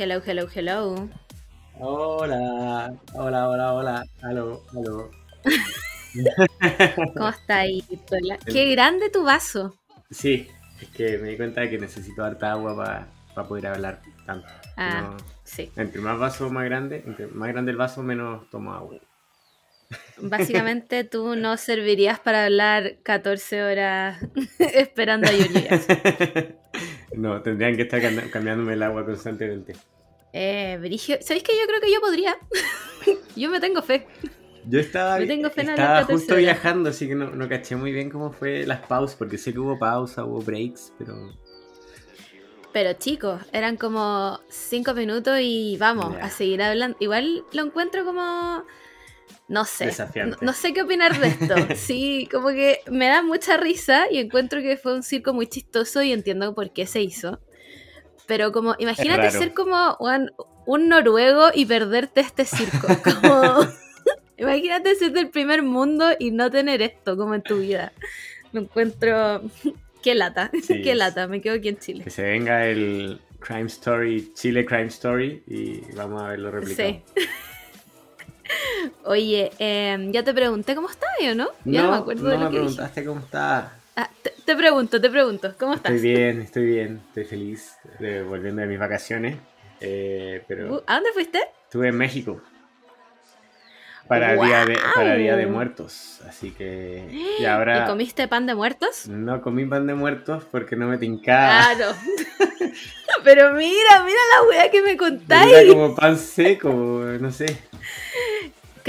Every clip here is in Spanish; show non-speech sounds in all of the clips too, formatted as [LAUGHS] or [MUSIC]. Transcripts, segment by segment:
Hello, hello, hello. Hola, hola, hola, hola. Aló, aló. [LAUGHS] ¿Cómo está ahí, Tola? Qué grande tu vaso. Sí, es que me di cuenta de que necesito harta agua para poder hablar tanto. Ah, No- sí. entre más vaso, más grande. Entre más grande el vaso, menos tomo agua. Básicamente [LAUGHS] tú no servirías para hablar 14 horas [LAUGHS] esperando a Julias. No, tendrían que estar cam- cambiándome el agua constantemente. Eh, Brigio, ¿sabéis que yo creo que yo podría? [LAUGHS] yo me tengo fe. Yo estaba, tengo fe estaba hablar 14 justo viajando, así que no, no caché muy bien cómo fue las pausas, porque sé que hubo pausa, hubo breaks, pero Pero chicos, eran como 5 minutos y vamos a seguir hablando. Igual lo encuentro como... No sé. No, no sé qué opinar de esto. [LAUGHS] Sí, como que me da mucha risa y encuentro que fue un circo muy chistoso y entiendo por qué se hizo. Pero como, imagínate ser como un, un noruego y perderte este circo. [LAUGHS] Como, [LAUGHS] imagínate ser del primer mundo y no tener esto como en tu vida. Lo encuentro... Qué lata, Sí, qué lata, me quedo aquí en Chile. que se venga el Crime Story, Chile Crime Story, y vamos a verlo replicado. Sí. Oye, em, ya te pregunté cómo estás, ¿o no? Ya no, me acuerdo de no lo me que dije. preguntaste cómo está. Ah, te, te pregunto, te pregunto, ¿cómo estás? Estoy bien, estoy bien, estoy feliz de volviendo de mis vacaciones. eh, pero Uh, ¿A dónde fuiste? estuve en México para, día de, para Día de. Muertos. Así que. Y ahora ¿Y comiste pan de muertos? no comí pan de muertos porque no me tincaba. Claro. [LAUGHS] Pero mira, mira la weá que me Era contáis. como pan seco, no sé.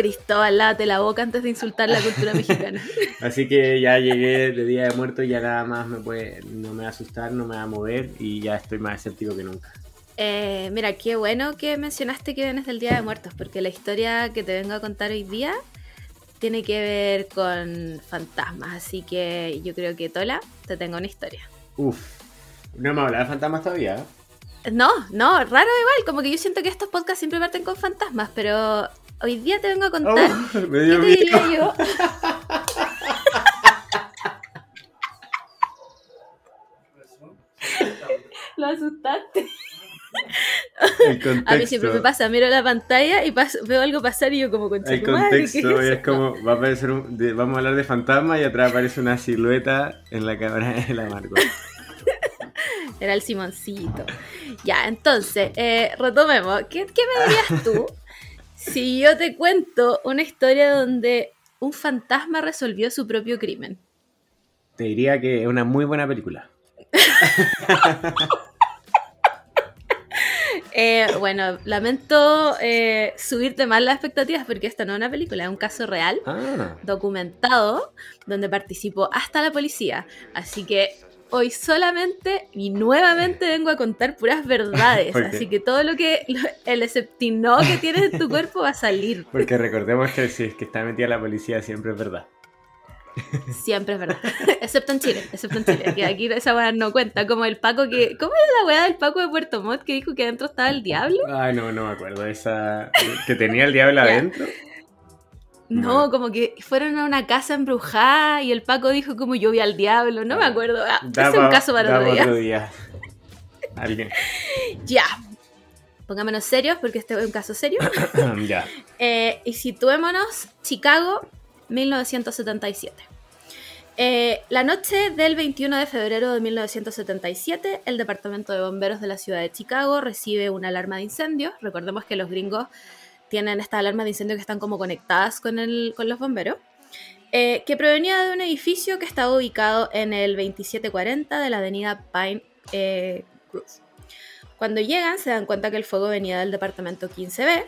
Cristóbal, lávate la boca antes de insultar la cultura mexicana. [LAUGHS] Así que ya llegué de Día de Muertos, ya nada más me puede, no me va a asustar, no me va a mover y ya estoy más escéptico que nunca. Eh, mira, qué bueno que mencionaste que vienes del Día de Muertos, porque la historia que te vengo a contar hoy día tiene que ver con fantasmas. Así que yo creo que Tola, te tengo una historia. Uf, no me hablado de fantasmas todavía. No, no, raro igual, como que yo siento que estos podcasts siempre parten con fantasmas, pero hoy día te vengo a contar. Oh, [LAUGHS] ¿Qué te diría yo? [LAUGHS] Lo asustaste. [LAUGHS] A mí siempre me pasa, miro la pantalla y pas- veo algo pasar y yo como con El contexto es como, va a aparecer un- de- vamos a hablar de fantasmas y atrás aparece una silueta en la cámara de la Marco. Era el Simoncito. Ya, entonces, eh, retomemos. ¿Qué, qué me dirías tú si yo te cuento una historia donde un fantasma resolvió su propio crimen? Te diría que es una muy buena película. [LAUGHS] Eh, bueno, lamento eh, subirte más las expectativas porque esta no es una película, es un caso real, Ah, documentado, donde participó hasta la policía. Así que hoy solamente y nuevamente vengo a contar puras verdades. [LAUGHS] Así que todo lo que, lo- el esceptino que tienes en tu [LAUGHS] cuerpo va a salir. porque recordemos que si es que está metida la policía siempre es verdad. Siempre es verdad. [LAUGHS] excepto en Chile, excepto en Chile. Que aquí esa weá no cuenta. Como el Paco que. ¿Cómo era la weá del Paco de Puerto Montt que dijo que adentro estaba el diablo? Ay, no, no me acuerdo. Esa que tenía el diablo adentro. No, No. como que fueron a una casa embrujada y el Paco dijo como yo vi al diablo. No me Ah, acuerdo. Ah, Da ese es un caso para otro día. otro día. Alguien. [LAUGHS] Ya. Pongámonos serios porque este es un caso serio. [COUGHS] ya. Eh, y situémonos, Chicago, 1977. Eh, la noche del 21 de febrero de 1977, el Departamento de Bomberos de la ciudad de Chicago recibe una alarma de incendio. Recordemos que los gringos tienen estas alarmas de incendio que están como conectadas con, el- con los bomberos. eh, que provenía de un edificio que estaba ubicado en el 2740 de la avenida Pine eh, Grove. Cuando llegan se dan cuenta que el fuego venía del departamento 15B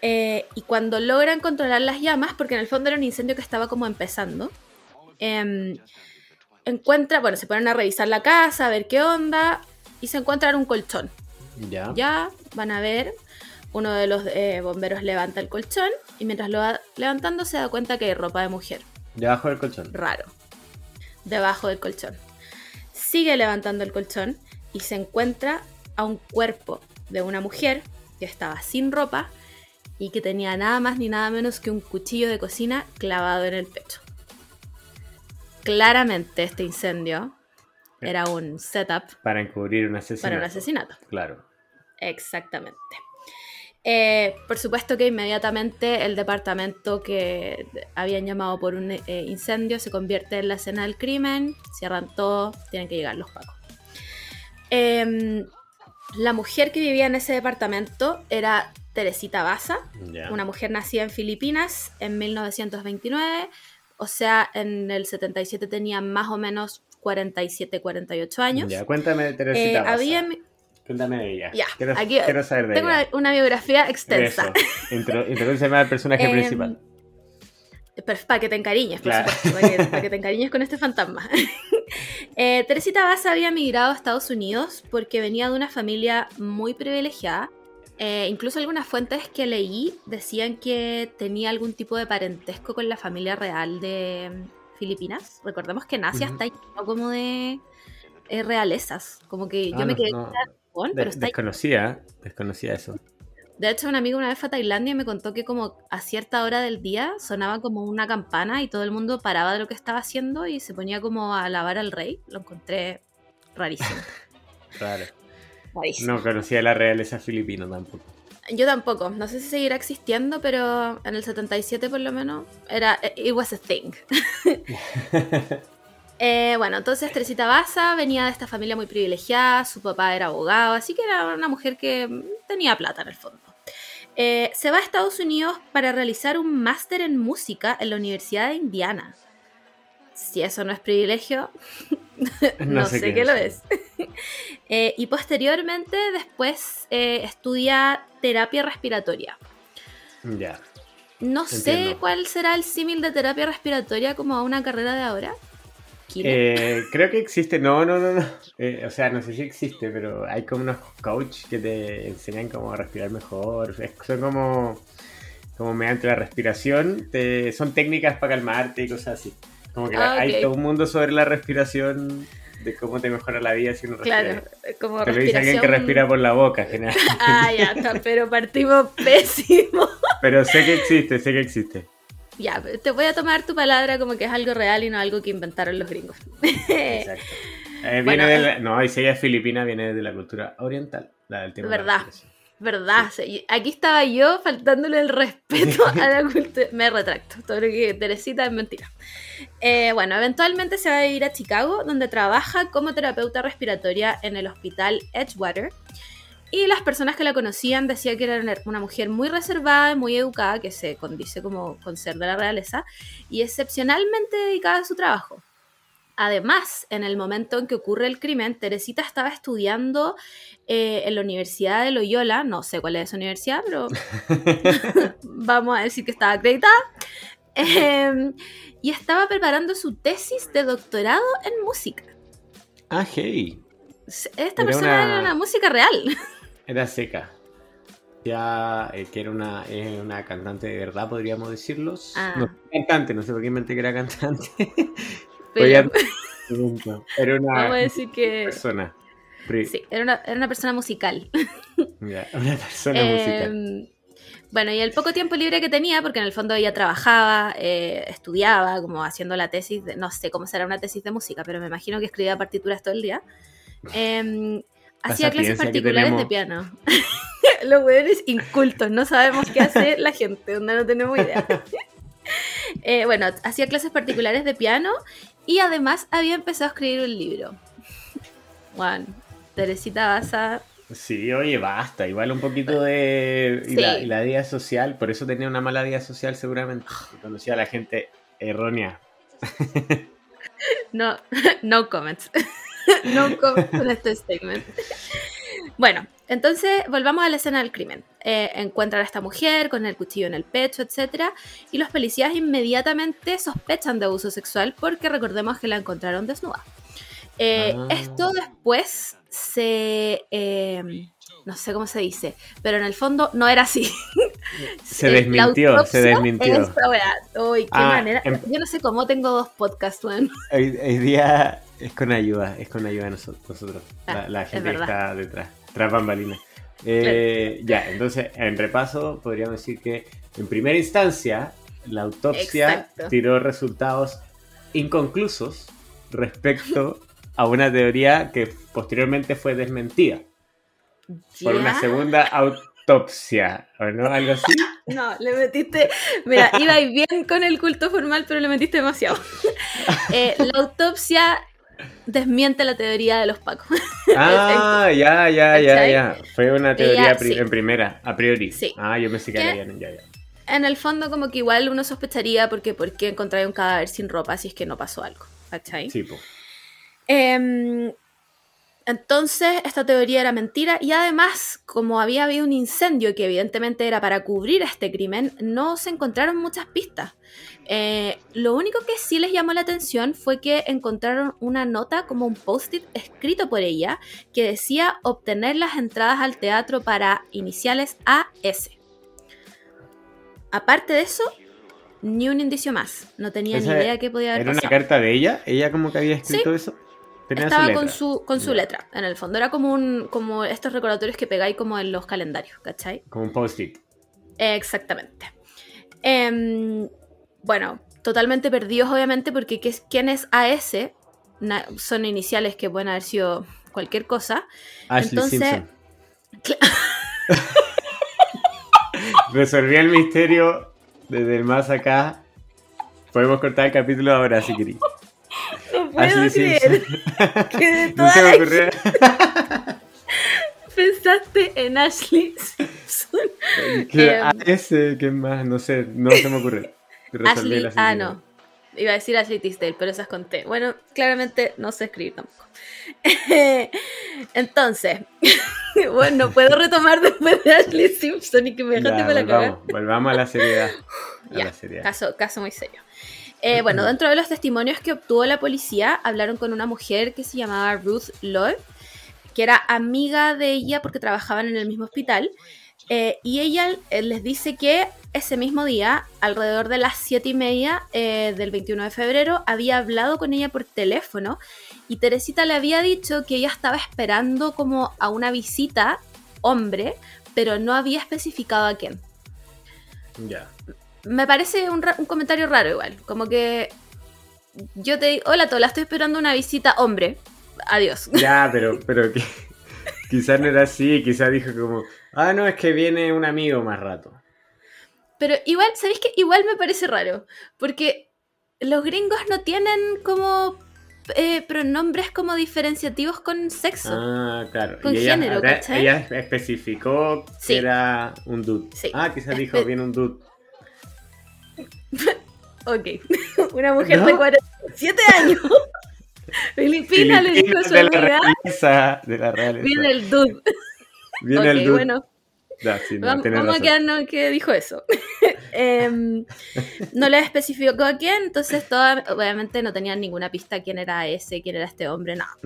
eh, y cuando logran controlar las llamas, porque en el fondo era un incendio que estaba como empezando, em, encuentra, bueno, se ponen a revisar la casa, a ver qué onda, y se encuentran un colchón. Ya. Ya van a ver, uno de los eh, bomberos levanta el colchón y mientras lo va levantando se da cuenta que hay ropa de mujer. Debajo del colchón. Raro. Debajo del colchón. Sigue levantando el colchón y se encuentra a un cuerpo de una mujer que estaba sin ropa y que tenía nada más ni nada menos que un cuchillo de cocina clavado en el pecho. Claramente este incendio era un setup Para encubrir un asesinato. para un asesinato. Claro. Exactamente. Eh, por supuesto que inmediatamente el departamento que habían llamado por un eh, incendio se convierte en la escena del crimen, cierran todo, tienen que llegar los pacos. Em, la mujer que vivía en ese departamento era Teresita Baza, una mujer nacida en Filipinas en 1929, o sea, en el 77 tenía más o menos 47, 48 años. Ya, cuéntame, Eh, Teresita. Baza. había, Cuéntame de ella. Ya, quiero, aquí- quiero saber de tengo ella. una, una biografía extensa. Eso. Intro, introdúceme al personaje [LAUGHS] Em, principal. Pero para que te encariñes, por Claro. supuesto, para que, para que te [LAUGHS] encariñes con este fantasma. [LAUGHS] Eh, Teresita Baza había migrado a Estados Unidos porque venía de una familia muy privilegiada. Eh, incluso algunas fuentes que leí decían que tenía algún tipo de parentesco con la familia real de mm, Filipinas. Recordemos que en Asia está lleno como de eh, realezas. Como que yo Ah, me no, quedé no. De- pero está desconocía, desconocía eso. de hecho, un amigo una vez fue a Tailandia y me contó que como a cierta hora del día sonaba como una campana y todo el mundo paraba de lo que estaba haciendo y se ponía como a alabar al rey. Lo encontré rarísimo. [LAUGHS] Claro. rarísimo. No conocía la realeza filipina tampoco. Yo tampoco. No sé si seguirá existiendo, pero en el 77 por lo menos era it was a thing. [LAUGHS] Eh, bueno, entonces Teresita Baza venía de esta familia muy privilegiada, su papá era abogado, así que era una mujer que mm, tenía plata en el fondo. Eh, se va a Estados Unidos para realizar un máster en música en la Universidad de Indiana. Si eso no es privilegio, [LAUGHS] no, sé, qué, lo es. [LAUGHS] Eh, y posteriormente, después estudia terapia respiratoria. Ya. No sé cuál será el símil de terapia respiratoria como a una carrera de ahora. Eh, creo que existe, no, no, no, no. Eh, o sea, no sé si existe, pero hay como unos coach que te enseñan cómo respirar mejor. Es- son como, como mediante la respiración, te- son técnicas para calmarte y cosas así. Como que Ah, hay ok. todo un mundo sobre la respiración, de cómo te mejora la vida si uno respira. Claro, como Te lo dice alguien que respira por la boca, general. Ah, ya [LAUGHS] está, pero partimos pésimo. Pero sé que existe, sé que existe. Ya, te voy a tomar tu palabra como que es algo real y no algo que inventaron los gringos. [LAUGHS] Exacto. Eh, viene Bueno, de eh. la- no, y si ella es filipina, viene de la cultura oriental. La del tema de la Verdad. ¿Verdad? Sí, Aquí estaba yo faltándole el respeto [LAUGHS] a la cultura. Me retracto. Todo lo que Teresita es mentira. Eh, bueno, eventualmente se va a ir a Chicago, donde trabaja como terapeuta respiratoria en el hospital Edgewater. Y las personas que la conocían decían que era una- mujer muy reservada y muy educada, que se condice como con ser de la realeza, y excepcionalmente dedicada a su trabajo. Además, en el momento en que ocurre el crimen, Teresita estaba estudiando eh, en la Universidad de Loyola, no sé cuál es esa universidad, pero [LAUGHS] vamos a decir que estaba acreditada, eh, y estaba preparando su tesis de doctorado en música. Ah, hey. Esta Era persona una- era una música real. Era seca. Ya eh, que era una, eh, una cantante de verdad, podríamos decirlos. Ah. No, cantante, no sé por qué inventé que era cantante. [LAUGHS] Pero Podía- Era una [LAUGHS] vamos a decir que persona. Sí, era una, era una persona musical. [LAUGHS] ya, una persona musical. Bueno, y el poco tiempo libre que tenía, porque en el fondo ella trabajaba, eh, estudiaba, como haciendo la tesis, de, no sé cómo será una tesis de música, pero me imagino que escribía partituras todo el día. Eh, hacía clases particulares de piano. [LAUGHS] Los hueones incultos, no sabemos qué hace la gente, donde no tenemos idea. [LAUGHS] Eh, bueno, hacía clases particulares de piano y además había empezado a escribir un libro. Juan, Teresita Baza Sí, oye, basta. Igual un poquito de. Y, Sí. la, y la vida social, por eso tenía una mala vida social, seguramente. porque Conocía a la gente errónea. No, [LAUGHS] no comments. [LAUGHS] no con este statement. Bueno, entonces volvamos a la escena del crimen. Eh, encuentran a esta mujer con el cuchillo en el pecho, etc. Y los policías inmediatamente sospechan de abuso sexual porque recordemos que la encontraron desnuda. Eh, Ah. Esto después se... eh, no sé cómo se dice, pero en el fondo no era así. [LAUGHS] Se desmintió, se desmintió. Uy, qué Ah, manera. em- Yo no sé cómo tengo dos podcasts, weón. Hoy, hoy día es con ayuda, es con ayuda de noso- nosotros, Ah, la, la es gente que está detrás, tras bambalinas. Eh, Ya, entonces, en repaso, podríamos decir que en primera instancia, la autopsia Exacto. tiró resultados inconclusos respecto a una teoría que posteriormente fue desmentida. por una segunda autopsia, ¿o no? ¿Algo así? No, le metiste. Mira, iba bien con el culto formal, pero le metiste demasiado. [LAUGHS] Eh, la autopsia desmiente la teoría de los pacos. [LAUGHS] Ah, ya, ya, ya, ya. Fue una teoría en primera, a priori. Sí. Ah, yo pensé que era ya, ya. En el fondo, como que igual uno sospecharía porque ¿por qué encontrar un cadáver sin ropa si es que no pasó algo? ¿Cachai? Sí, pues. Entonces, esta teoría era mentira y además, como había habido un incendio que evidentemente era para cubrir este crimen, no se encontraron muchas pistas. Eh, lo único que sí les llamó la atención fue que encontraron una nota como un post-it escrito por ella que decía obtener las entradas al teatro para iniciales AS. Aparte de eso, ni un indicio más. No tenía ni idea qué podía haber ¿Era una carta de ella? ¿Ella como que había escrito eso? Estaba con su, con su letra, en el fondo. Era como un como estos recordatorios que pegáis como en los calendarios, ¿cachai? Como un post-it. Exactamente. Em, bueno, totalmente perdidos, obviamente, porque ¿quién es AS? son iniciales que pueden haber sido cualquier cosa. Ashley Entonces, Simpson. [LAUGHS] Resolví el misterio desde el más acá. Podemos cortar el capítulo ahora si queréis. No puedo creer [LAUGHS] que de [LAUGHS] toda no [LAUGHS] pensaste en Ashley Simpson. ¿Qué, em, ese, ¿qué más? No sé, no se me ocurre. Ashley, ah, no. Iba a decir Ashley Tisdale, pero esas conté. Bueno, claramente no sé escribir tampoco. Entonces, bueno, puedo retomar después de Ashley Simpson y que me dejaste con la cara. Volvamos a la seriedad. A la seriedad. Caso, caso muy serio. Eh, bueno, dentro de los testimonios que obtuvo la policía, hablaron con una mujer que se llamaba Ruth Lloyd, que era amiga de ella porque trabajaban en el mismo hospital. Eh, y ella eh, les dice que ese mismo día, alrededor de las siete y media del 21 de febrero, había hablado con ella por teléfono y Teresita le había dicho que ella estaba esperando como a una visita hombre, pero no había especificado a quién. Ya me parece un, comentario raro igual. Como que yo te digo, hola Tola, estoy esperando una visita hombre. Adiós. [LAUGHS] Ya, pero, pero que, [LAUGHS] quizás no era así, quizás dijo como, ah, no, es que viene un amigo más rato. Pero igual, ¿sabéis qué? Igual me parece raro, porque los gringos no tienen como eh, pronombres como diferenciativos con sexo. Ah, claro. Con género, ella, ella especificó que era un dude. Ah, quizás dijo, viene un dude. [LAUGHS] ok. [LAUGHS] Una mujer de 47 años. Filipina, le dijo su de la, realeza, de la realeza. Viene el dude. [LAUGHS] Viene el dude. bueno. vamos, a quedarnos que dijo eso. Em, no le especificó a quién, entonces toda, obviamente no tenían ninguna pista quién era ese, quién era este hombre, nada.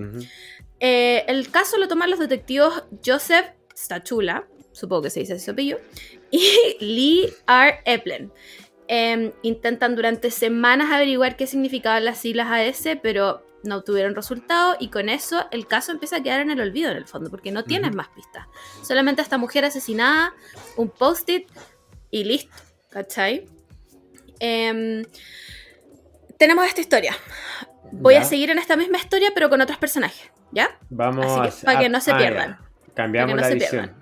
Eh, el caso lo toman los detectivos Joseph Stachula, supongo que se dice ese pillo, y Lee R. Eplen. Em, intentan durante semanas averiguar qué significaban las siglas AS, pero no obtuvieron resultado y con eso el caso empieza a quedar en el olvido en el fondo, porque no tienen más pistas. Solamente esta mujer asesinada, un post-it y listo, ¿cachai? Em, tenemos esta historia. Voy a seguir en esta misma historia, pero con otros personajes, ¿ya? Vamos para que no se pierdan. Cambiamos la edición.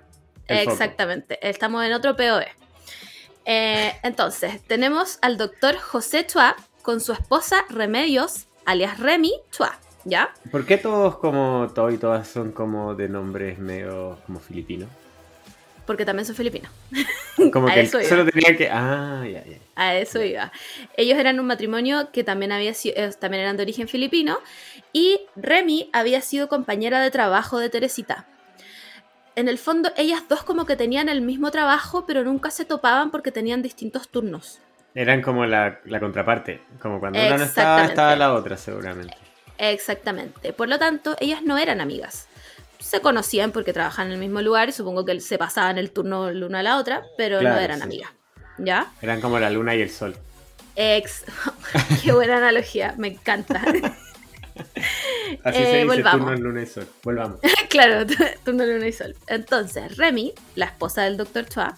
Exactamente. Estamos en otro POE. Eh, entonces, tenemos al doctor José Chua con su esposa Remedios, alias Remy Chua, ¿ya? ¿Por qué todos como todos y todas son como de nombres medio como filipinos? Porque también son filipinos. [LAUGHS] Como que solo tenía que. Ah, ya, ya. A eso iba. Ellos eran un matrimonio que también, había eh, también eran de origen filipino. Y Remy había sido compañera de trabajo de Teresita en el fondo ellas dos como que tenían el mismo trabajo, pero nunca se topaban porque tenían distintos turnos. Eran como la, contraparte, como cuando una no estaba, estaba la otra seguramente. Exactamente. Por lo tanto, ellas no eran amigas. Se conocían porque trabajaban en el mismo lugar y supongo que se pasaban el turno la una a la otra, pero no eran amigas. ¿Ya? Eran como la luna y el sol. Ex. [LAUGHS] Qué buena analogía, me encanta. [LAUGHS] Así se eh, dice turno en luna y sol. Volvamos. [LAUGHS] claro, turno en luna y sol. Entonces, Remy, la esposa del Dr. Chua,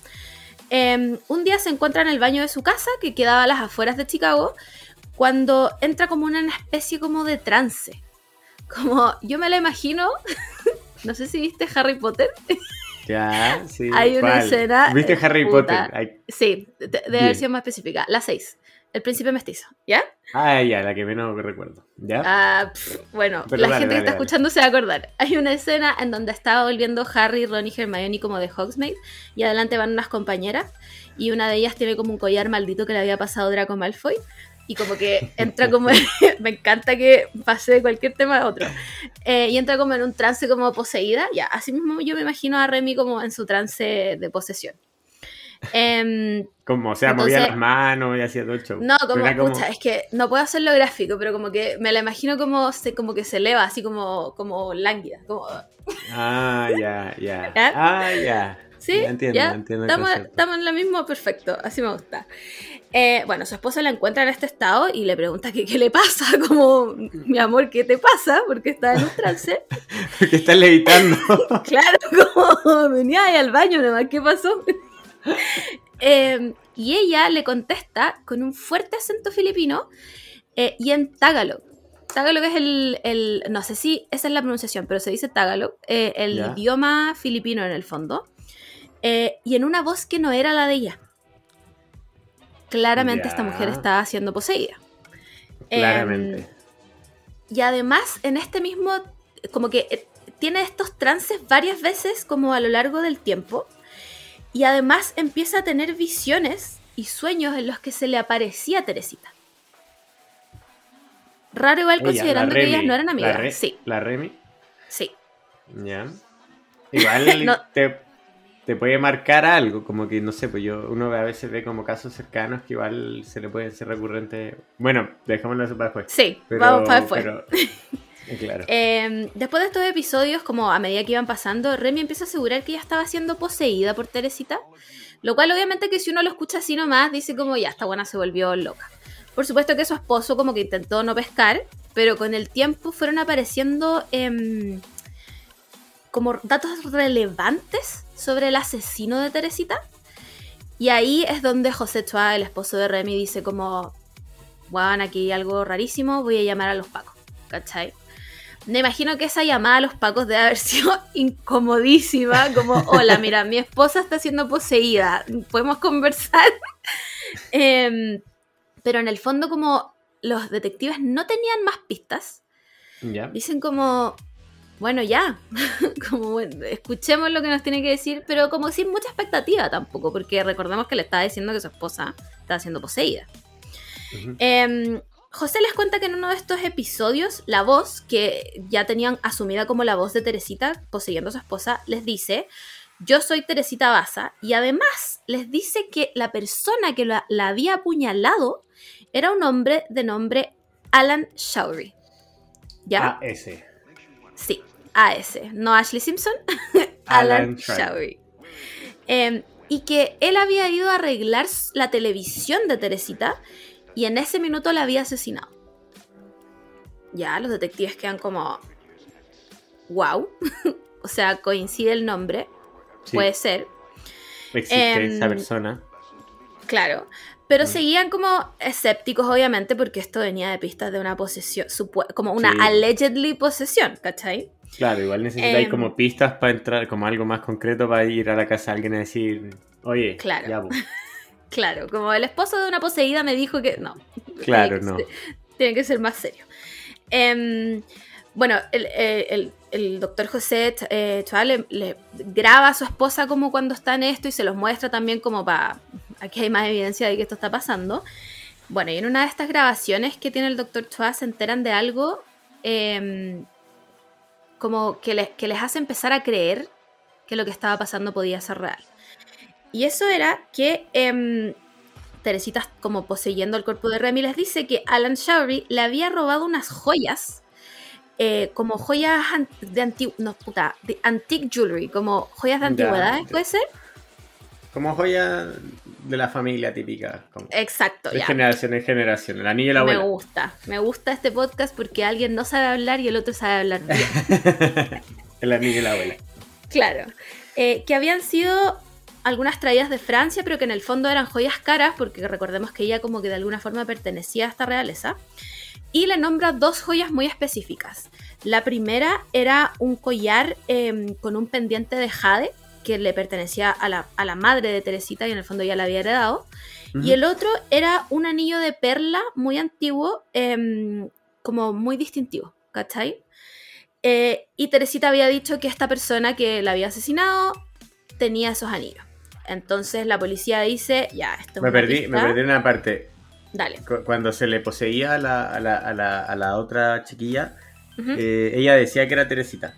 em, un día se encuentra en el baño de su casa, que quedaba a las afueras de Chicago, cuando entra como una especie como de trance. Como yo me la imagino [LAUGHS] No sé si viste Harry Potter. Ya, sí. Hay una ¿cuál? escena, ¿Viste Harry puta. Potter? Sí, de, de versión más específica. La 6. El príncipe mestizo, ¿ya? Ah, ya, la que menos recuerdo. ¿Ya? Ah, pf, bueno, Pero la dale, gente que dale, está dale. escuchando se va a acordar. Hay una escena en donde estaba volviendo Harry, Ron y Hermione como de Hogsmeade y adelante van unas compañeras y una de ellas tiene como un collar maldito que le había pasado Draco Malfoy y como que entra como... [LAUGHS] me encanta que pase de cualquier tema a otro. Eh, y entra como en un trance como poseída. Ya, así mismo yo me imagino a Remy como en su trance de posesión. Em, Como, o sea, movía entonces- las manos y hacía todo el show. no, como, pucha, es que no puedo hacerlo gráfico, pero como que me la imagino como se, como que se eleva, así como, como lánguida. Como, Ah, ya, ya. [LAUGHS] Ah, ya. ¿Sí? Ya entiendo, ¿Ya? entiendo Estamos, estamos en lo mismo, perfecto, así me gusta. Eh, bueno, su esposa la encuentra en este estado y le pregunta que qué le pasa, [LAUGHS] como, mi amor, ¿qué te pasa? Porque está en un trance. [LAUGHS] Porque estás levitando. claro, como venía ahí al baño nomás, ¿qué pasó? Eh, y ella le contesta con un fuerte acento filipino eh, y en Tagalog. Tagalog es el, el- no sé si esa es la pronunciación, pero se dice Tagalog, eh, el idioma filipino en el fondo, eh, y en una voz que no era la de ella. Claramente esta mujer estaba siendo poseída. Claramente. Em, y además, en este mismo, como que tiene estos trances varias veces como a lo largo del tiempo. Y además empieza a tener visiones y sueños en los que se le aparecía a Teresita. Raro igual Ella, considerando la que ellas no eran la amigas. Re- Sí, La Remy. sí. Ya. Igual [LAUGHS] No. te, te puede marcar algo, como que no sé, pues yo uno a veces ve como casos cercanos que igual se le pueden ser recurrentes. Bueno, dejémoslo eso para después. Sí, Pero- vamos para después. pero- [LAUGHS] Eh, después de estos episodios, como a medida que iban pasando, Remy empieza a asegurar que ella estaba siendo poseída por Teresita. Lo cual obviamente que si uno lo escucha así nomás, dice como ya, esta buena se volvió loca. Por supuesto que su esposo como que intentó no pescar, pero con el tiempo fueron apareciendo em, como datos relevantes sobre el asesino de Teresita. Y ahí es donde José Chua, el esposo de Remy, dice como, bueno, aquí hay algo rarísimo, voy a llamar a los pacos. ¿Cachai? Me imagino que esa llamada a los pacos debe haber [LAUGHS] sido incomodísima, como, hola, mira, mi esposa está siendo poseída, ¿podemos conversar? [LAUGHS] Em, pero en el fondo como los detectives no tenían más pistas, ya. dicen como, bueno, ya, [LAUGHS] como escuchemos lo que nos tiene que decir, pero como sin mucha expectativa tampoco, porque recordemos que le estaba diciendo que su esposa estaba siendo poseída. Ujú. Em, José les cuenta que en uno de estos episodios, la voz, que ya tenían asumida como la voz de Teresita poseyendo a su esposa, les dice, yo soy Teresita Baza, y además les dice que la persona que la, la había apuñalado era un hombre de nombre Alan Showery. ¿Ya? Ese. Sí, a ese, no Ashley Simpson, [LAUGHS] Alan, Alan Showery. Em, y que él había ido a arreglar la televisión de Teresita y en ese minuto la había asesinado. Ya, los detectives quedan como, wow, [LAUGHS] o sea, coincide el nombre, Sí, puede ser, existe em, esa persona. claro. Pero Mm. seguían como escépticos, obviamente, porque esto venía de pistas de una posesión, como una Sí. allegedly posesión, ¿cachai? Claro, igual necesitáis em, como pistas para entrar, como algo más concreto para ir a la casa de alguien a decir, oye, Claro. ya, pues. [LAUGHS] Claro, como el esposo de una poseída me dijo que no. Claro, tiene que no. ser- tiene que ser más serio. Em, bueno, el, el- doctor José eh, Chua le, graba a su esposa como cuando está en esto y se los muestra también como para... Aquí hay más evidencia de que esto está pasando. Bueno, y en una de estas grabaciones que tiene el doctor Chua se enteran de algo em, como que les, que les hace empezar a creer que lo que estaba pasando podía ser real. Y eso era que em, Teresita, como poseyendo el cuerpo de Remy, les dice que Alan Showery le había robado unas joyas, eh, como joyas de anti no, puta, de antique jewelry, como joyas de antigüedades, ¿puede ser? Como joya de la familia típica. Como Exacto, de ya. generación en generación. El anillo de la Me abuela. gusta, me gusta este podcast porque alguien no sabe hablar y el otro sabe hablar bien. el anillo de la abuela. Claro. Eh, que habían sido algunas traídas de Francia, pero que en el fondo eran joyas caras, porque recordemos que ella como que de alguna forma pertenecía a esta realeza. Y le nombra dos joyas muy específicas. La primera era un collar em, con un pendiente de jade, que le pertenecía a la, madre de Teresita y en el fondo ya la había heredado. Y el otro era un anillo de perla muy antiguo, em, como muy distintivo, ¿cachai? Eh, y Teresita había dicho que esta persona que la había asesinado tenía esos anillos. Entonces la policía dice, ya, esto me perdí, me perdí una parte. Dale. Cuando se le poseía a la, a la, a la, otra chiquilla, eh, ella decía que era Teresita.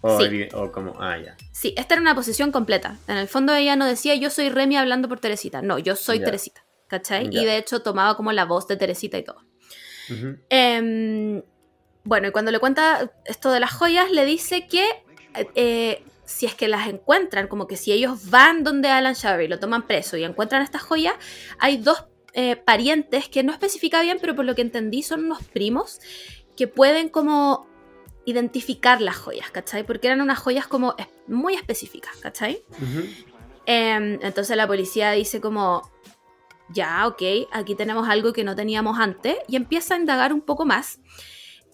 O, sí. o, como, ah, ya. Sí, esta era una posesión completa. En el fondo ella no decía yo soy Remy hablando por Teresita. No, yo soy Teresita. ¿Cachai? Y de hecho tomaba como la voz de Teresita y todo. eh, bueno, y cuando le cuenta esto de las joyas, le dice que eh, si es que las encuentran, como que si ellos van donde Alan Shaver y lo toman preso y encuentran estas joyas, hay dos eh, parientes que no especifica bien, pero por lo que entendí son unos primos que pueden como identificar las joyas, ¿cachai? Porque eran unas joyas como muy específicas, ¿cachai? Em, entonces la policía dice como, ya, ok, aquí tenemos algo que no teníamos antes y empieza a indagar un poco más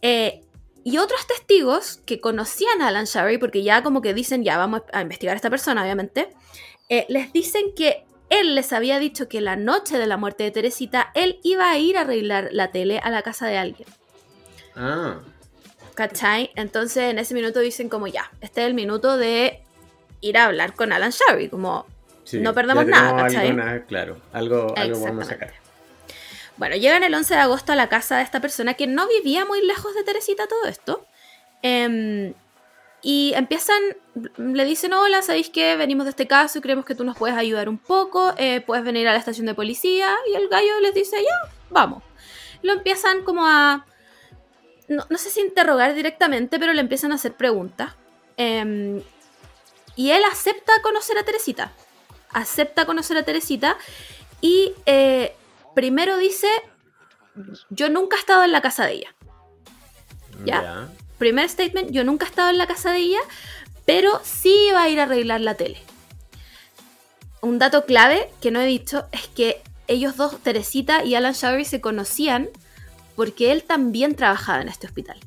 eh, y otros testigos que conocían a Alan Sherry, porque ya como que dicen, ya vamos a investigar a esta persona, obviamente, eh, les dicen que él les había dicho que la noche de la muerte de Teresita, él iba a ir a arreglar la tele a la casa de alguien. Ah. ¿Cachai? Entonces en ese minuto dicen como ya, este es el minuto de ir a hablar con Alan Sherry, como no perdemos nada, ¿cachai? claro, algo, algo vamos a sacar. Bueno, llegan el 11 de agosto a la casa de esta persona que no vivía muy lejos de Teresita todo esto. Em, y empiezan, le dicen, hola, ¿sabéis que venimos de este caso y creemos que tú nos puedes ayudar un poco? Eh, puedes venir a la estación de policía. Y el gallo les dice, ya, vamos. Lo empiezan como a, no, sé si interrogar directamente, pero le empiezan a hacer preguntas. Em, y él acepta conocer a Teresita. Acepta conocer a Teresita y eh, primero dice, yo nunca he estado en la casa de ella. ¿Ya? Primer statement, yo nunca he estado en la casa de ella, pero sí iba a ir a arreglar la tele. Un dato clave que no he dicho es que ellos dos, Teresita y Alan Showery, se conocían porque él también trabajaba en este hospital.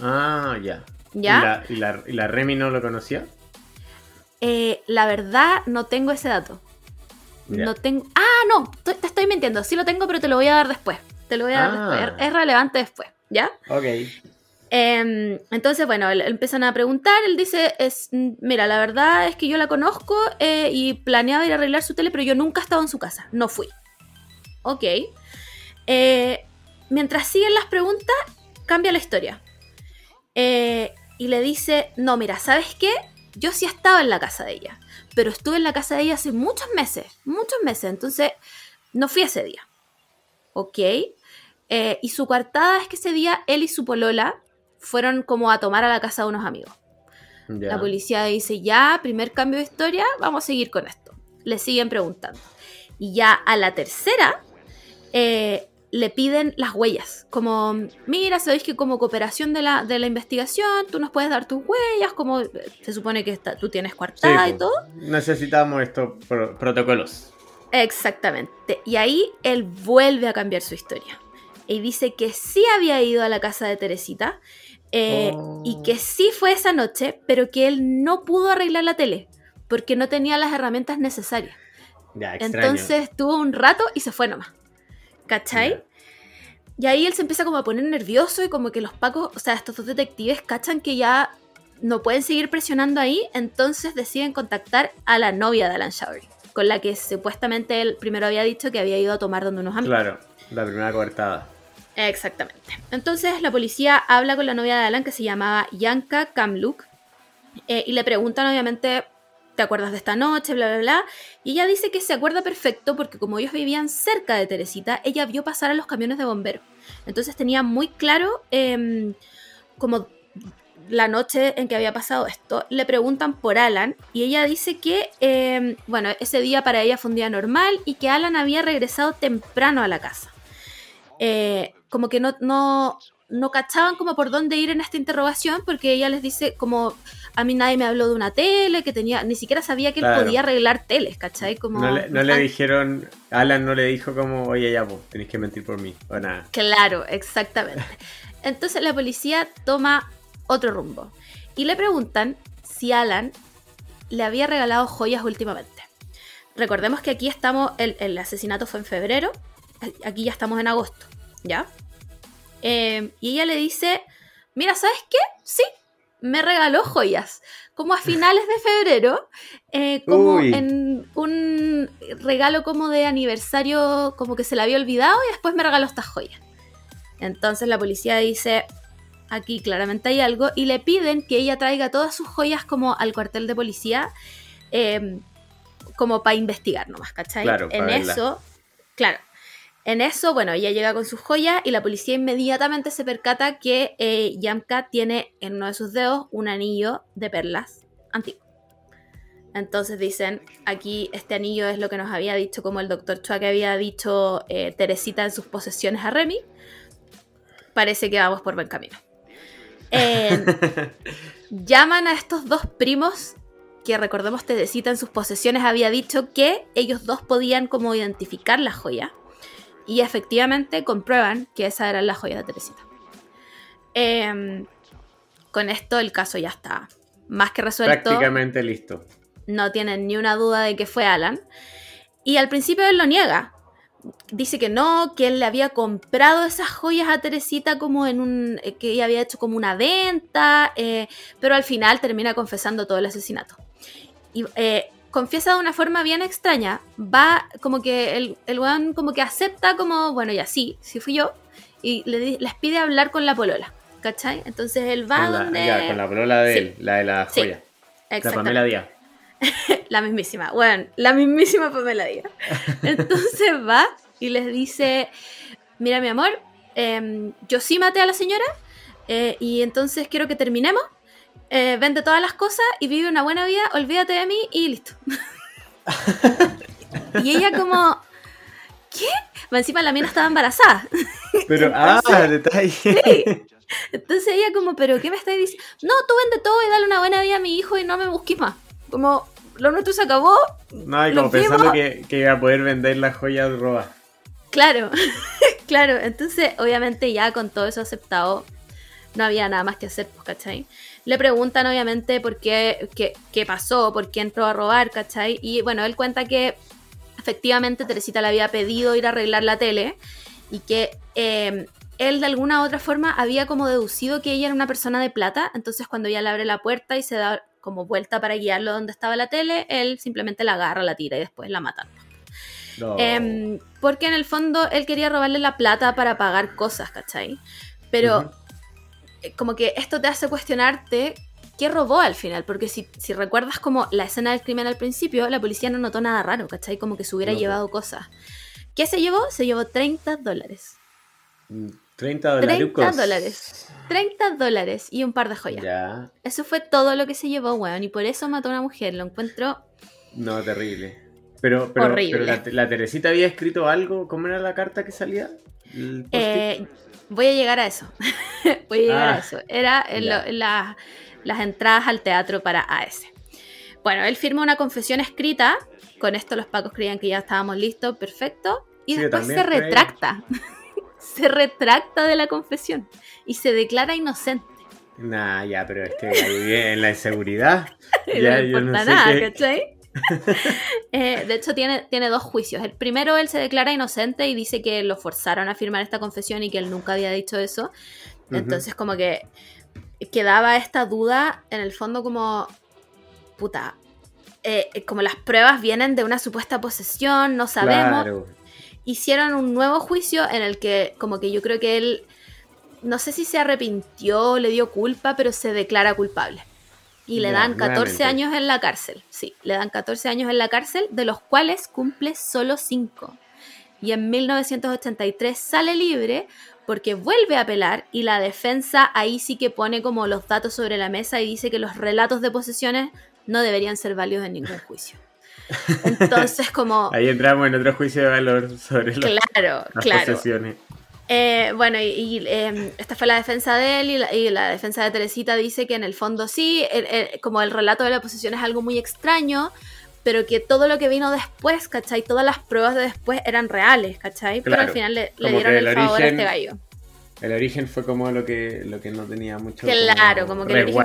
Ah, ya. ¿Ya? ¿Y la, Remy no lo conocía? Eh, la verdad, no tengo ese dato. No tengo. Ah, no, te estoy mintiendo. Sí lo tengo, pero te lo voy a dar después. Te lo voy a dar ah. después. Es relevante después, ¿ya? Ok. Em, entonces, bueno, empiezan a preguntar. Él dice: es, Mira, la verdad es que yo la conozco eh, y planeaba ir a arreglar su tele, pero yo nunca he estado en su casa. No fui. Ok. Eh, mientras siguen las preguntas, cambia la historia. Eh, y le dice: No, mira, ¿sabes qué? Yo sí he estado en la casa de ella pero estuve en la casa de ella hace muchos meses, muchos meses, entonces no fui ese día. ¿Ok? Eh, y su coartada es que ese día él y su polola fueron como a tomar a la casa de unos amigos. La policía dice, ya, primer cambio de historia, vamos a seguir con esto. Le siguen preguntando. Y ya a la tercera, eh, le piden las huellas, como, mira, sabéis que como cooperación de la, de la investigación, tú nos puedes dar tus huellas, como se supone que tú tienes coartada y todo. Necesitamos estos protocolos. Exactamente. Y ahí él vuelve a cambiar su historia. Y dice que sí había ido a la casa de Teresita eh, y que oh. sí fue esa noche, pero que él no pudo arreglar la tele porque no tenía las herramientas necesarias. Entonces tuvo un rato y se fue nomás. ¿Cachai? Y ahí él se empieza como a poner nervioso y como que los pacos, o sea, estos dos detectives cachan que ya no pueden seguir presionando ahí, entonces deciden contactar a la novia de Alan Showery, con la que supuestamente él primero había dicho que había ido a tomar donde unos amigos. Claro, la primera coartada. Exactamente. Entonces la policía habla con la novia de Alan que se llamaba Yanka Kamluk eh, y le preguntan obviamente ¿te acuerdas de esta noche? Bla, bla, bla. Y ella dice que se acuerda perfecto porque como ellos vivían cerca de Teresita, ella vio pasar a los camiones de bomberos. Entonces tenía muy claro em, como la noche en que había pasado esto. Le preguntan por Alan y ella dice que, em, bueno, ese día para ella fue un día normal y que Alan había regresado temprano a la casa. Eh, como que no, no, no cachaban como por dónde ir en esta interrogación porque ella les dice como a mí nadie me habló de una tele que tenía, ni siquiera sabía que él podía arreglar teles, ¿cachai? Como, no le, no le dijeron, Alan no le dijo como, oye ya vos, tenés que mentir por mí, o nada. Claro, exactamente. Entonces la policía toma otro rumbo y le preguntan si Alan le había regalado joyas últimamente. Recordemos que aquí estamos, el, asesinato fue en febrero, aquí ya estamos en agosto, ¿ya? Eh, y ella le dice, mira, ¿sabes qué? Sí, me regaló joyas. Como a finales de febrero, eh, como en un regalo como de aniversario, como que se la había olvidado y después me regaló estas joyas. Entonces la policía dice, aquí claramente hay algo, y le piden que ella traiga todas sus joyas como al cuartel de policía, em, como para investigar nomás, ¿cachai? Claro, en eso, claro, en eso, bueno, ella llega con sus joyas y la policía inmediatamente se percata que eh, Yamka tiene en uno de sus dedos un anillo de perlas antiguo. Entonces dicen, aquí este anillo es lo que nos había dicho, como el doctor Chua que había dicho eh, Teresita en sus posesiones a Remy. Parece que vamos por buen camino. [LAUGHS] Llaman a estos dos primos que recordemos Teresita en sus posesiones había dicho que ellos dos podían como identificar la joya y efectivamente comprueban que esa era la joya de Teresita. Em, con esto el caso ya está más que resuelto. Prácticamente listo. No tienen ni una duda de que fue Alan. Y al principio él lo niega dice que no, que él le había comprado esas joyas a Teresita como en un, eh, que ella había hecho como una venta, eh, pero al final termina confesando todo el asesinato. Y eh, confiesa de una forma bien extraña, va como que el, el weón como que acepta como, bueno, ya sí, sí fui yo, y le, les pide hablar con la polola, ¿cachai? Entonces él va con la, donde... con la polola de él, la de la joya. Sí, la Pamela Díaz. [LAUGHS] la mismísima, bueno, la mismísima Pamela Díaz. [LAUGHS] Entonces va y les dice, mira mi amor, em, yo sí maté a la señora eh, y entonces quiero que terminemos. Eh, vende todas las cosas y vive una buena vida, olvídate de mí y listo. [LAUGHS] y ella como, ¿qué? Encima la mina estaba embarazada. [LAUGHS] Pero, ah, detalle. Sí. Entonces ella como, ¿pero qué me estáis diciendo? No, tú vende todo y dale una buena vida a mi hijo y no me busques más. Como, lo nuestro se acabó. No, y como pensando que, que, iba a poder vender las joyas robadas. Claro, [LAUGHS] claro. Entonces, obviamente, ya con todo eso aceptado, no había nada más que hacer, pues, ¿cachai? Le preguntan, obviamente, por qué, qué, pasó, por qué entró a robar, ¿cachai? Y bueno, él cuenta que efectivamente Teresita le había pedido ir a arreglar la tele y que eh, él de alguna u otra forma había como deducido que ella era una persona de plata, entonces cuando ella le abre la puerta y se da como vuelta para guiarlo donde estaba la tele, él simplemente la agarra, la tira y después la mata. Em, porque en el fondo él quería robarle la plata para pagar cosas, ¿cachai? Pero como que esto te hace cuestionarte qué robó al final, porque si, recuerdas como la escena del crimen al principio, la policía no notó nada raro, ¿cachai? Como que se hubiera llevado cosas. ¿Qué se llevó? Se llevó 30 dólares. 30 dólares. 30 dólares. 30 dólares y un par de joyas. Eso fue todo lo que se llevó, weón. Y por eso mató a una mujer. Lo encuentro. No, terrible. Pero, pero, la, Teresita había escrito algo. ¿Cómo era la carta que salía? Eh, voy a llegar a eso. [LAUGHS] voy a llegar a ah, eso. Era las entradas al teatro para AS. Bueno, él firma una confesión escrita. Con esto los pacos creían que ya estábamos listos, perfecto. Y después se retracta. [LAUGHS] se retracta de la confesión y se declara inocente. Nah, ya, pero es que en la inseguridad. [LAUGHS] ya, no importa nada, ¿cachai? Eh, de hecho, tiene, tiene dos juicios. El primero, él se declara inocente y dice que lo forzaron a firmar esta confesión y que él nunca había dicho eso. Entonces, como que quedaba esta duda en el fondo como, puta, eh, como las pruebas vienen de una supuesta posesión, no sabemos. Hicieron un nuevo juicio en el que como que yo creo que él, no sé si se arrepintió, le dio culpa, pero se declara culpable. Y le dan 14 años en la cárcel. Sí, le dan 14 años en la cárcel, de los cuales cumple solo 5. Y en 1983 sale libre porque vuelve a apelar y la defensa ahí sí que pone como los datos sobre la mesa y dice que los relatos de posesiones no deberían ser válidos en ningún juicio. [LAUGHS] Entonces como... ahí entramos en otro juicio de valor sobre claro, las claro. posesiones. Eh, bueno, y, em, esta fue la defensa de él y la, defensa de Teresita dice que en el fondo sí, como el relato de la posesión es algo muy extraño, pero que todo lo que vino después, ¿cachai? Todas las pruebas de después eran reales, ¿cachai? pero al final le, dieron el, favor a este gallo. El origen fue como lo que, lo que no tenía mucho Claro, como, que el origen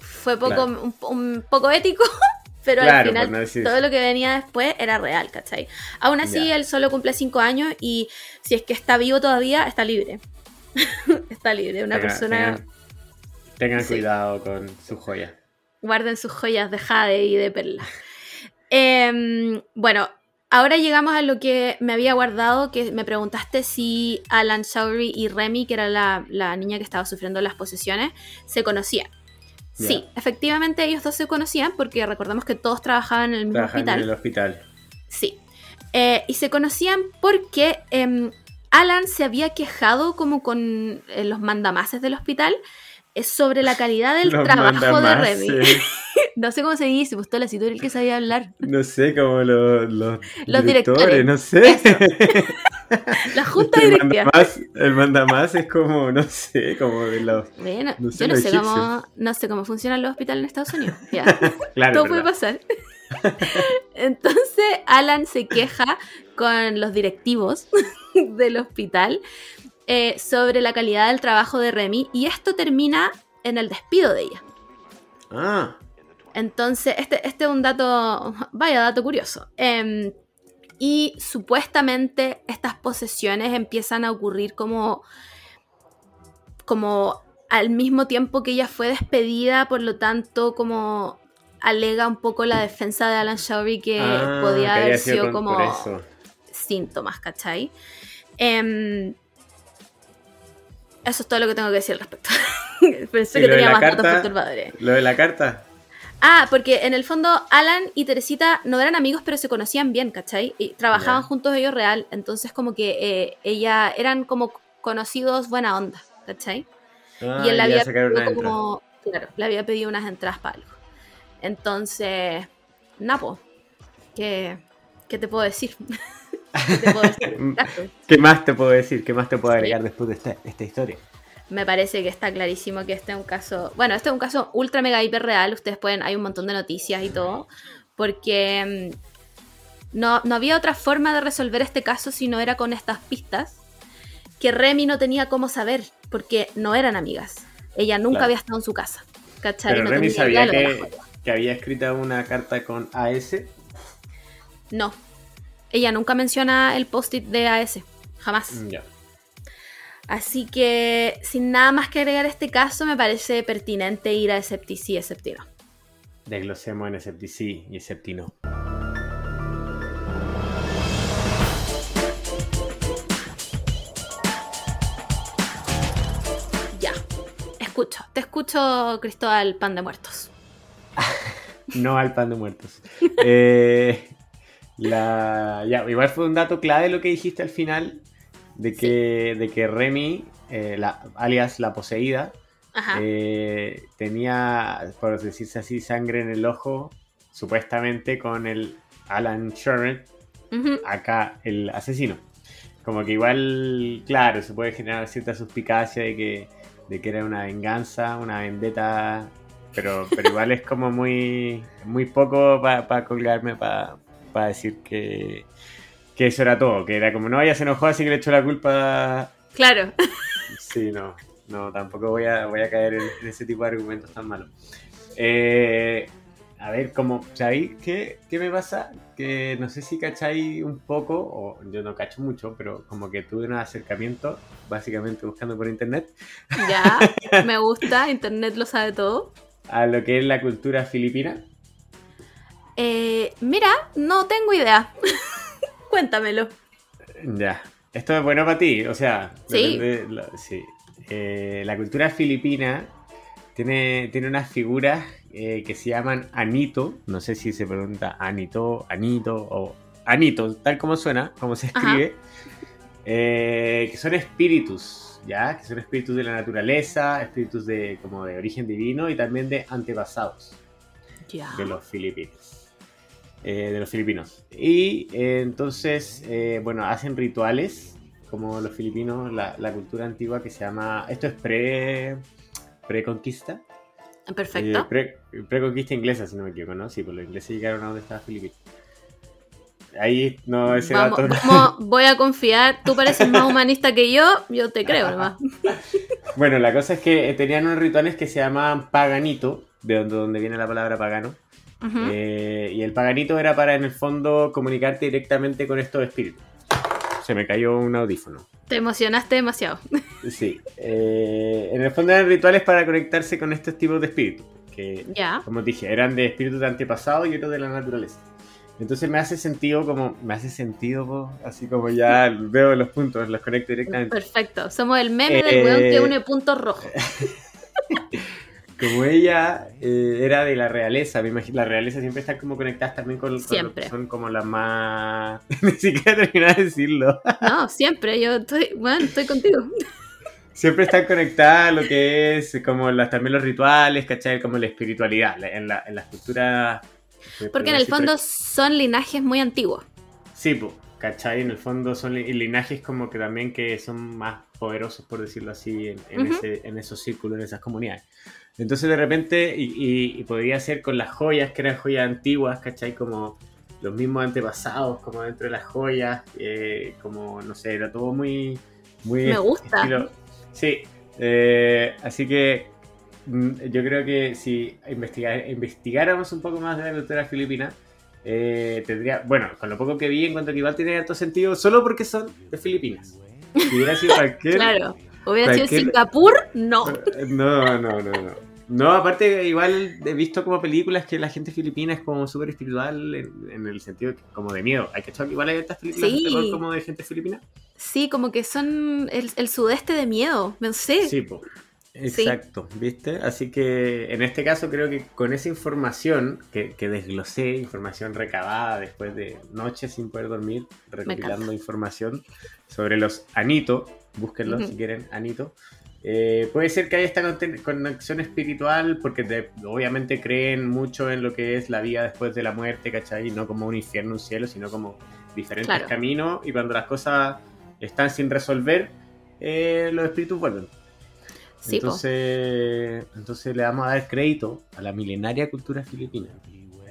fue, poco, un, poco ético, [LAUGHS] pero al final todo lo que venía después era real, ¿cachai? Aún así, él solo cumple cinco años y si es que está vivo todavía, está libre. [LAUGHS] está libre, una persona... Tengan, cuidado con sus joyas. Guarden sus joyas de jade y de perla. [LAUGHS] Em, bueno, ahora llegamos a lo que me había guardado, que me preguntaste si Alan Showery y Remy, que era la, la niña que estaba sufriendo las posesiones, se conocían. Sí, efectivamente ellos dos se conocían porque recordemos que todos trabajaban en el mismo hospital. en el hospital. Sí. Eh, y se conocían porque em, Alan se había quejado como con eh, los mandamases del hospital eh, sobre la calidad del [LAUGHS] trabajo de Remy. [LAUGHS] no sé cómo se dice, pues todo la era el que sabía hablar. No sé, como los, los, directores, no sé. [LAUGHS] [LAUGHS] La junta directiva. El mandamás es como, no sé, como de los. Bueno, yo no sé, cómo, no sé cómo funcionan los hospitales en Estados Unidos. [LAUGHS] claro, Todo puede pasar. [LAUGHS] Entonces Alan se queja con los directivos del hospital eh, sobre la calidad del trabajo de Remy y esto termina en el despido de ella. Ah. Entonces, este, este es un dato, vaya dato curioso. Em, y supuestamente estas posesiones empiezan a ocurrir como, como al mismo tiempo que ella fue despedida, por lo tanto, como alega un poco la defensa de Alan Showery que ah, podía haber sido como síntomas, ¿cachai? Em, eso es todo lo que tengo que decir al respecto. [LAUGHS] Pensé que tenía más datos perturbadores. ¿Lo de la carta? Ah, porque en el fondo Alan y Teresita no eran amigos, pero se conocían bien, ¿cachai? Y trabajaban juntos ellos real, entonces como que eh, ella eran como conocidos buena onda, ¿cachai? Ah, y él le había pedido como, claro, le había pedido unas entradas para algo. Entonces, Napo, ¿qué, ¿qué te puedo decir? [LAUGHS] ¿Qué, te puedo decir? [LAUGHS] ¿Qué más te puedo decir? ¿Qué más te puedo agregar después de esta, esta historia? Me parece que está clarísimo que este es un caso, bueno, este es un caso ultra mega hiper real, ustedes pueden, hay un montón de noticias y todo, porque mm, no, había otra forma de resolver este caso si no era con estas pistas que Remy no tenía cómo saber, porque no eran amigas. Ella nunca había estado en su casa. ¿cachai? Pero Remy sabía que, que, había escrito una carta con AS. No. Ella nunca menciona el post-it de AS. Jamás. Ya. Así que, sin nada más que agregar a este caso, me parece pertinente ir a Esceptici y Esceptino. Desglosemos en Esceptici y Esceptino. Ya, escucho. Te escucho, Cristóbal, pan de muertos. [LAUGHS] no al pan de muertos. Eh, ya, igual fue un dato clave lo que dijiste al final de que, de que Remy, eh, la, alias la poseída, eh, tenía, por decirse así, sangre en el ojo, supuestamente con el Alan Sherman, acá el asesino. Como que igual, claro, se puede generar cierta suspicacia de que, de que era una venganza, una vendetta, pero, pero [LAUGHS] igual es como muy, muy poco para colgarme, para decir que, que eso era todo, que era como, no, ella se enojó, así que le echó la culpa. Claro. Sí, no, no, tampoco voy a, voy a caer en, ese tipo de argumentos tan malos. Eh, a ver, como, ¿sabéis qué, qué me pasa? Que no sé si cacháis un poco, o yo no cacho mucho, pero como que tuve un acercamiento, básicamente buscando por internet. Ya, [LAUGHS] me gusta, internet lo sabe todo. A lo que es la cultura filipina. Eh, mira, no tengo idea. Cuéntamelo. Ya. Esto es bueno para ti, o sea, sí. Eh, la cultura filipina tiene, tiene unas figuras eh, que se llaman Anito, no sé si se pregunta Anito, Anito o Anito, tal como suena, como se escribe, eh, que son espíritus, ¿ya? Que son espíritus de la naturaleza, espíritus de, como de origen divino y también de antepasados de los filipinos. Eh, de los filipinos. Y eh, entonces, eh, bueno, hacen rituales como los filipinos, la, la cultura antigua que se llama, esto es pre, pre-conquista. Perfecto. Pre, pre-conquista inglesa, si no me equivoco, ¿no? Sí, pues los ingleses llegaron a donde estaba Filipinas. Ahí no, ese Vamos, dato vamos, voy a confiar. Tú pareces más humanista que yo, yo te creo, nomás. [LAUGHS] Bueno, la cosa es que tenían unos rituales que se llamaban paganito, de donde, donde viene la palabra pagano. Ujú. Eh, y el paganito era para, en el fondo, comunicarte directamente con estos espíritus. Se me cayó un audífono. Te emocionaste demasiado. [LAUGHS] Sí. Eh, en el fondo eran rituales para conectarse con estos tipos de espíritus. Que, Ya. como dije, eran de espíritus de antepasado y otros de la naturaleza. Entonces me hace sentido como, me hace sentido, po, así como ya [LAUGHS] veo los puntos, los conecto directamente. Perfecto. Somos el meme del Eh, weón que une puntos rojos. [LAUGHS] Como ella eh, era de la realeza, me imagino, la realeza siempre están como conectadas también con, con lo que Siempre. son como las más... [LAUGHS] Ni siquiera terminar de decirlo. No, siempre. Yo estoy, bueno, estoy contigo. Siempre están conectadas a lo que es como las, también los rituales, ¿cachai? Como la espiritualidad, en, la- en las culturas... eh, Porque en el fondo son linajes muy antiguos. Sí, po, ¿cachai? En el fondo son li- linajes como que también que son más poderosos, por decirlo así, en, ese- en esos círculos, en esas comunidades. Entonces de repente, y, y- y podría ser con las joyas, que eran joyas antiguas, ¿cachai? Como los mismos antepasados, como dentro de las joyas, eh, como, no sé, era todo muy... muy Me gusta. estilo- Sí, eh, así que mm, yo creo que si investigar, investigáramos un poco más de la cultura filipina, eh, tendría, bueno, con lo poco que vi, encuentro que igual tiene harto sentido, solo porque son de Filipinas. Si hubiera sido cualquier... [LAUGHS] Claro. Hubiera sido cualquier- Singapur, no. [LAUGHS] No, no, no, no. No, aparte, igual he visto como películas que la gente filipina es como súper espiritual en, en el sentido que- como de miedo. Hay que echar igual hay estas películas Sí. de terror como de gente filipina. Sí, como que son el, el sudeste de miedo. No sé. Sí, po. Exacto, ¿viste? Así que en este caso creo que con esa información que, que desglosé, información recabada después de noches sin poder dormir, recopilando información sobre los Anito, búsquenlos Ujú. si quieren, Anito. Eh, puede ser que haya esta conexión espiritual porque de- obviamente creen mucho en lo que es la vida después de la muerte, ¿cachai? No como un infierno, un cielo, sino como diferentes Claro. caminos y cuando las cosas están sin resolver, eh, los espíritus vuelven. Sí, po. entonces, entonces le vamos a dar crédito a la milenaria cultura filipina.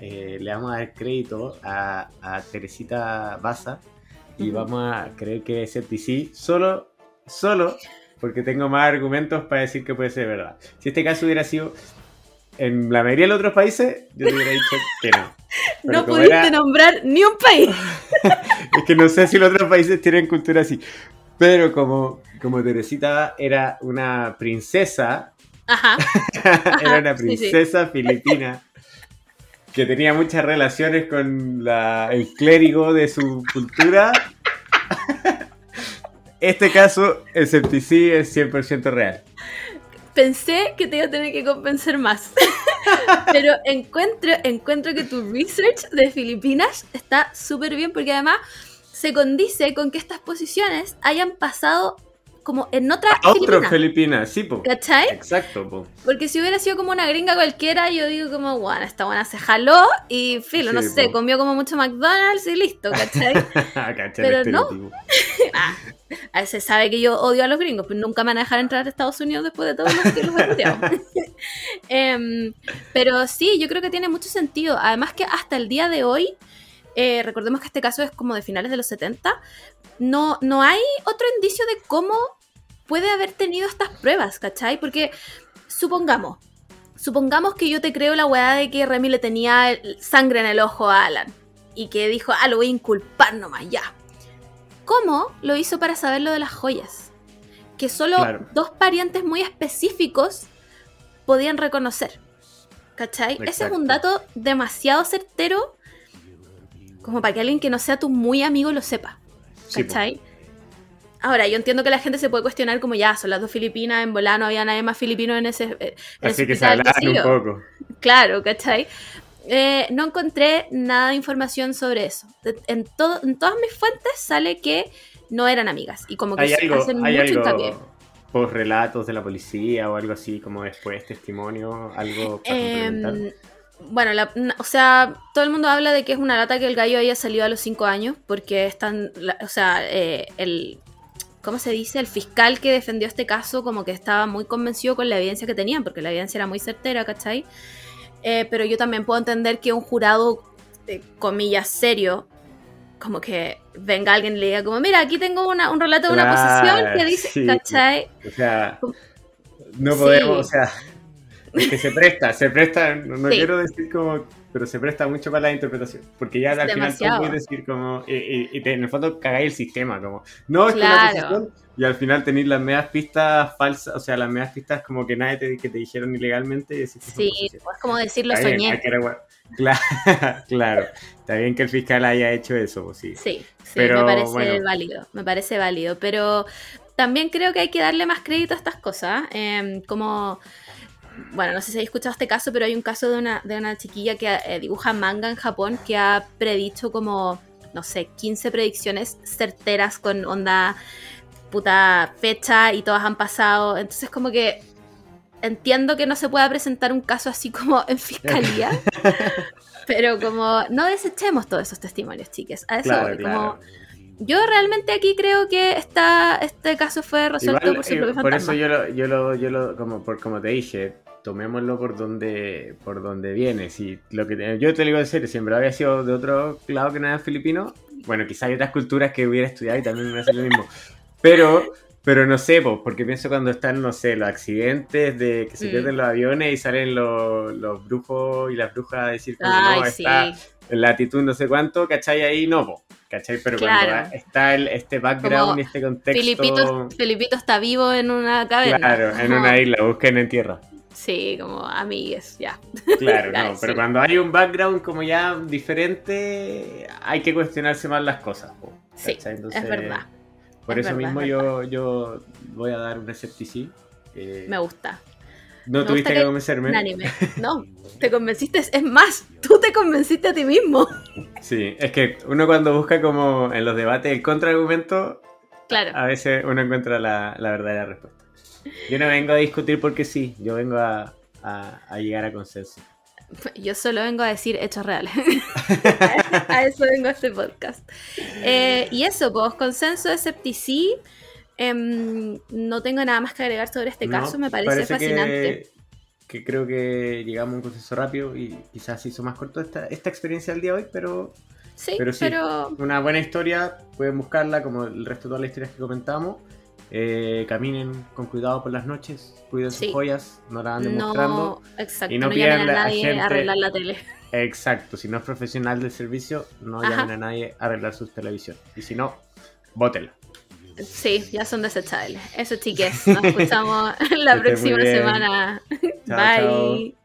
Eh, le vamos a dar crédito a, a Teresita Baza y Ujú. vamos a creer que sí solo, solo porque tengo más argumentos para decir que puede ser verdad. Si este caso hubiera sido en la mayoría de los otros países, yo te hubiera dicho que no. [LAUGHS] Pero no pudiste era- nombrar ni un país. [LAUGHS] es que no sé si los otros países tienen cultura así. Pero como, como Teresita era una princesa, Ajá. [LAUGHS] era una sí, sí. princesa filipina que tenía muchas relaciones con la- el clérigo de su cultura. Este caso, el septicí es 100% real. Pensé que te iba a tener que convencer más. [LAUGHS] Pero encuentro, encuentro que tu research de Filipinas está súper bien porque además se condice con que estas posiciones hayan pasado como en otra A otro Filipina. Filipina, sí, po. ¿Cachai? Exacto, po. Porque si hubiera sido como una gringa cualquiera, yo digo como, bueno, esta buena se jaló y filo, no sé, comió como mucho McDonald's y listo, ¿cachai? [LAUGHS] Cachai, Pero no. [LAUGHS] Ah, se sabe que yo odio a los gringos, pero nunca me van a dejar entrar a Estados Unidos después de todo lo que los he rodeado. [LAUGHS] Em, pero sí, yo creo que tiene mucho sentido. Además que hasta el día de hoy, eh, recordemos que este caso es como de finales de los 70, no, no hay otro indicio de cómo puede haber tenido estas pruebas, ¿cachai? Porque supongamos, supongamos que yo te creo la weá de que Remy le tenía sangre en el ojo a Alan y que dijo, ah, lo voy a inculpar nomás, ya. ¿Cómo lo hizo para saber lo de las joyas? Que solo Claro. dos parientes muy específicos podían reconocer. ¿Cachai? Ese es un dato demasiado certero como para que alguien que no sea tu muy amigo lo sepa. Sí. ¿Cachai? Ahora, yo entiendo que la gente se puede cuestionar como ya, son las dos filipinas, en volano había nadie más filipino en ese, en ese Así que se sé un poco. Claro, ¿cachai? Eh, no encontré nada de información sobre eso. En, todo, en todas mis fuentes sale que no eran amigas. Y como que Hay se algo, hacen hay mucho hincapié. algo por relatos de la policía o algo así, como después testimonio, algo para. Em, bueno, la- o sea, todo el mundo habla de que es una lata que el gallo haya salido a los 5 años, porque están, o sea, eh, el, ¿cómo se dice? El fiscal que defendió este caso como que estaba muy convencido con la evidencia que tenían, porque la evidencia era muy certera, ¿cachai? Eh, pero yo también puedo entender que un jurado, comillas, serio, como que venga alguien y le diga como, mira, aquí tengo una, un relato de una posesión que dice, ¿cachai? O sea, no podemos, o sea, es que se presta, se presta, no, quiero decir como, pero se presta mucho para la interpretación, porque ya al final tú puedes decir como, y, en el fondo cagáis el sistema, como, no, es que la posesión, y al final tenéis las medias pistas falsas, o sea, las medias pistas como que nadie te, que te dijeron ilegalmente. Y decís, sí, es como decirlo soñé. claro, [LAUGHS] claro, está bien que el fiscal haya hecho eso, pues sí. Sí, sí me parece válido, me parece válido, pero también creo que hay que darle más crédito a estas cosas, em, como bueno, no sé si habéis escuchado este caso, pero hay un caso de una, de una chiquilla que eh, dibuja manga en Japón que ha predicho como, no sé, 15 predicciones certeras con onda puta fecha y todas han pasado. Entonces como que entiendo que no se pueda presentar un caso así como en [LAUGHS] fiscalía, pero como no desechemos todos esos testimonios, chiques. A eso como... Yo realmente aquí creo que esta, este caso fue resuelto por su propio Por eso yo lo, yo lo, yo lo como, por, como te dije, tomémoslo por donde, por donde viene. Si lo que yo te digo en serio, siempre había sido de otro lado que no era filipino, bueno, quizá hay otras culturas que hubiera estudiado y también me hubiera lo mismo. Pero, pero no sé, porque pienso cuando están, no sé, los accidentes de que se mm. pierden los aviones y salen los, los brujos y las brujas a decir que no, está en latitud no sé cuánto, ¿cachai? Ahí no, po, ¿cachai? Pero cuando está el, este background y este contexto... Felipito, está vivo en una caverna. Claro, en una isla, busquen en tierra. Sí, como amigues, ya. Claro, [LAUGHS] no, pero cuando hay un background como ya diferente, hay que cuestionarse más las cosas. Sí, es verdad. Por eso mismo yo, yo voy a dar un escepticismo. Me gusta. No tuviste que, convencerme. [LAUGHS] No, te convenciste. Es más, tú te convenciste a ti mismo. Sí, es que uno cuando busca como en los debates el contraargumento, claro. a veces uno encuentra la, verdadera respuesta. Yo no vengo a discutir porque sí, yo vengo a, a llegar a consenso. Yo solo vengo a decir hechos reales. [LAUGHS] [LAUGHS] a eso vengo a este podcast. Eh, y eso, pues, consenso de Septicí. Em, no tengo nada más que agregar sobre este caso, me parece, fascinante. Que, creo que llegamos a un consenso rápido y quizás hizo más corto esta, esta experiencia del día de hoy, pero Sí, pero, sí, una buena historia, pueden buscarla como el resto de todas las historias que comentamos. Eh, caminen con cuidado por las noches, cuiden sus joyas, no la van demostrando. No, exacto, y no, a nadie a arreglar la tele. Exacto, si no es profesional del servicio, no llamen a nadie a arreglar sus televisión. Y si no, bótela. Sí, ya son desechables. Eso, chiques. Nos [LAUGHS] escuchamos [LAUGHS] la próxima semana. Bye.